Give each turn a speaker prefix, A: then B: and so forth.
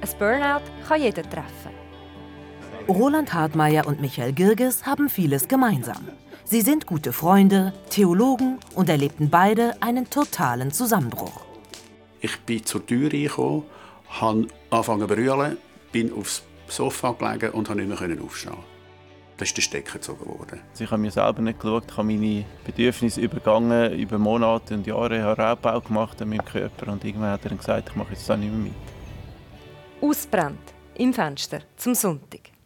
A: Ein Burnout kann jeder treffen.
B: Roland Hartmeier und Michael Girges haben vieles gemeinsam. Sie sind gute Freunde, Theologen und erlebten beide einen totalen Zusammenbruch.
C: Ich bin zur Tür reingekommen, habe angefangen zu brüllen, bin aufs Sofa gelegen und konnte nicht mehr aufstehen. Da ist der Stecker gezogen worden.
D: Also ich habe mir selber nicht geschaut, ich habe meine Bedürfnisse übergangen, über Monate und Jahre ich habe Raubbau gemacht an meinem Körper und irgendwann hat er gesagt, ich mache jetzt da nicht mehr mit.
A: Ausbrennt im Fenster zum Sonntag.